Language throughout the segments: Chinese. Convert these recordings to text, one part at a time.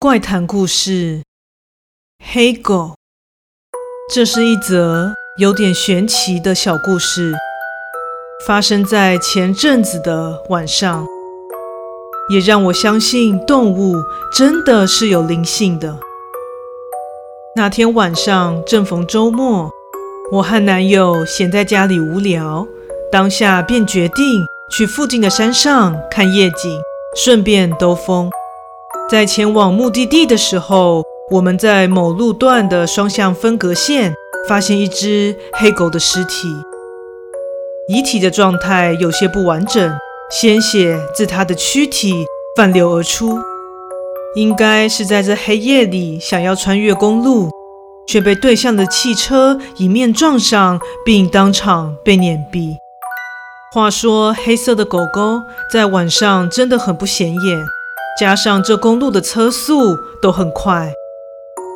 怪谈故事：黑狗。这是一则有点玄奇的小故事，发生在前阵子的晚上，也让我相信动物真的是有灵性的。那天晚上正逢周末，我和男友闲在家里无聊，当下便决定去附近的山上看夜景，顺便兜风。在前往目的地的时候，我们在某路段的双向分隔线发现一只黑狗的尸体，遗体的状态有些不完整，鲜血自它的躯体泛流而出，应该是在这黑夜里想要穿越公路，却被对向的汽车迎面撞上，并当场被碾毙。话说，黑色的狗狗在晚上真的很不显眼。加上这公路的车速都很快，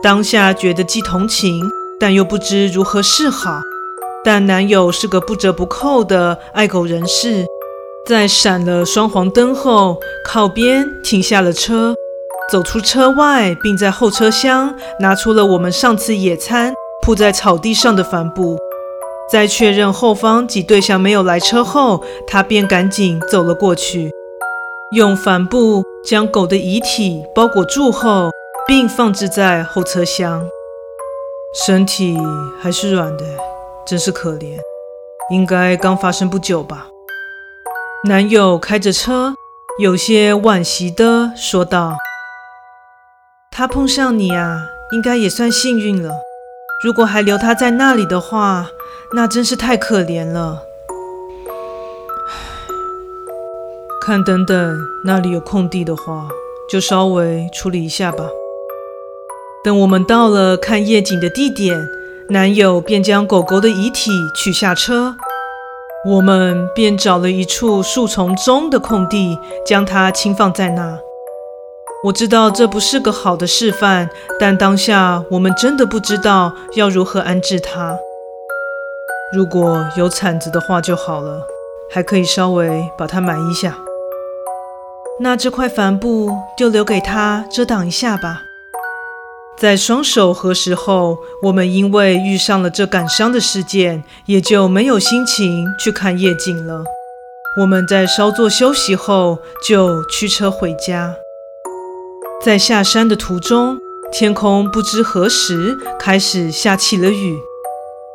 当下觉得既同情，但又不知如何是好。但男友是个不折不扣的爱狗人士，在闪了双黄灯后，靠边停下了车，走出车外，并在后车厢拿出了我们上次野餐铺在草地上的帆布。在确认后方及对象没有来车后，他便赶紧走了过去。用帆布将狗的遗体包裹住后，并放置在后车厢。身体还是软的，真是可怜。应该刚发生不久吧？男友开着车，有些惋惜地说道：“他碰上你啊，应该也算幸运了。如果还留他在那里的话，那真是太可怜了。”看，等等，那里有空地的话，就稍微处理一下吧。等我们到了看夜景的地点，男友便将狗狗的遗体取下车，我们便找了一处树丛中的空地，将它轻放在那。我知道这不是个好的示范，但当下我们真的不知道要如何安置它。如果有铲子的话就好了，还可以稍微把它埋一下。那这块帆布就留给他遮挡一下吧。在双手合十后，我们因为遇上了这感伤的事件，也就没有心情去看夜景了。我们在稍作休息后，就驱车回家。在下山的途中，天空不知何时开始下起了雨。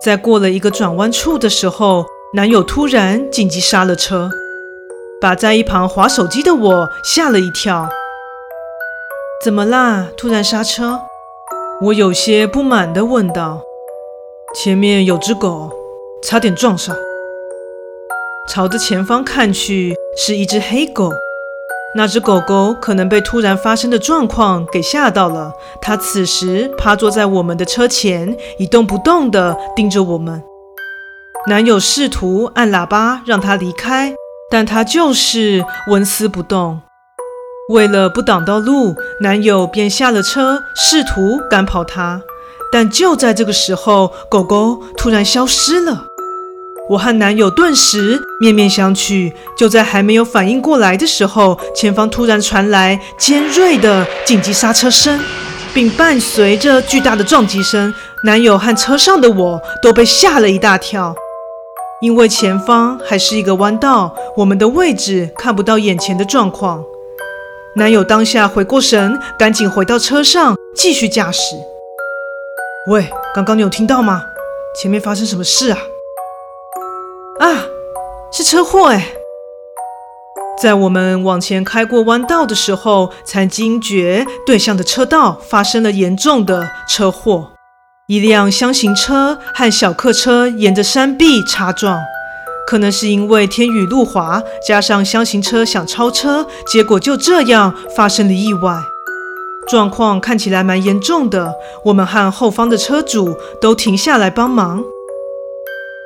在过了一个转弯处的时候，男友突然紧急刹了车。把在一旁划手机的我吓了一跳。怎么啦？突然刹车？我有些不满地问道。前面有只狗，差点撞上。朝着前方看去，是一只黑狗。那只狗狗可能被突然发生的状况给吓到了，它此时趴坐在我们的车前，一动不动地盯着我们。男友试图按喇叭让它离开。但他就是纹丝不动。为了不挡到路，男友便下了车，试图赶跑它。但就在这个时候，狗狗突然消失了。我和男友顿时面面相觑。就在还没有反应过来的时候，前方突然传来尖锐的紧急刹车声，并伴随着巨大的撞击声。男友和车上的我都被吓了一大跳。因为前方还是一个弯道，我们的位置看不到眼前的状况。男友当下回过神，赶紧回到车上继续驾驶。喂，刚刚你有听到吗？前面发生什么事啊？啊，是车祸哎！在我们往前开过弯道的时候，才惊觉对向的车道发生了严重的车祸。一辆厢型车和小客车沿着山壁擦撞，可能是因为天雨路滑，加上厢型车想超车，结果就这样发生了意外。状况看起来蛮严重的，我们和后方的车主都停下来帮忙。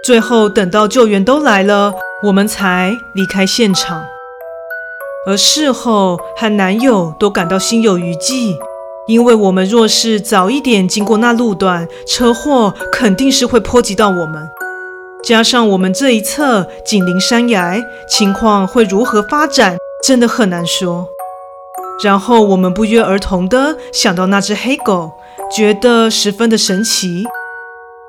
最后等到救援都来了，我们才离开现场。而事后和男友都感到心有余悸。因为我们若是早一点经过那路段，车祸肯定是会波及到我们。加上我们这一侧紧邻山崖，情况会如何发展，真的很难说。然后我们不约而同的想到那只黑狗，觉得十分的神奇。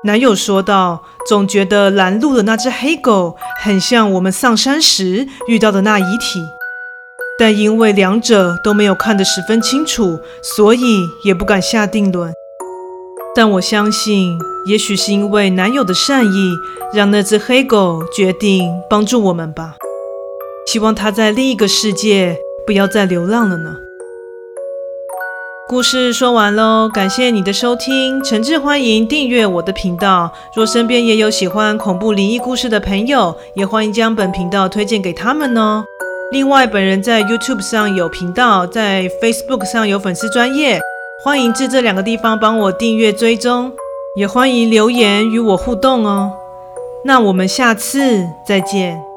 男友说道：“总觉得拦路的那只黑狗很像我们上山时遇到的那遗体，但因为两者都没有看得十分清楚，所以也不敢下定论。但我相信，也许是因为男友的善意，让那只黑狗决定帮助我们吧。希望它在另一个世界。”不要再流浪了呢。故事说完喽，感谢你的收听，诚挚欢迎订阅我的频道。若身边也有喜欢恐怖灵异故事的朋友，也欢迎将本频道推荐给他们哦。另外，本人在 YouTube 上有频道，在 Facebook 上有粉丝专业，欢迎至这两个地方帮我订阅追踪，也欢迎留言与我互动哦。那我们下次再见。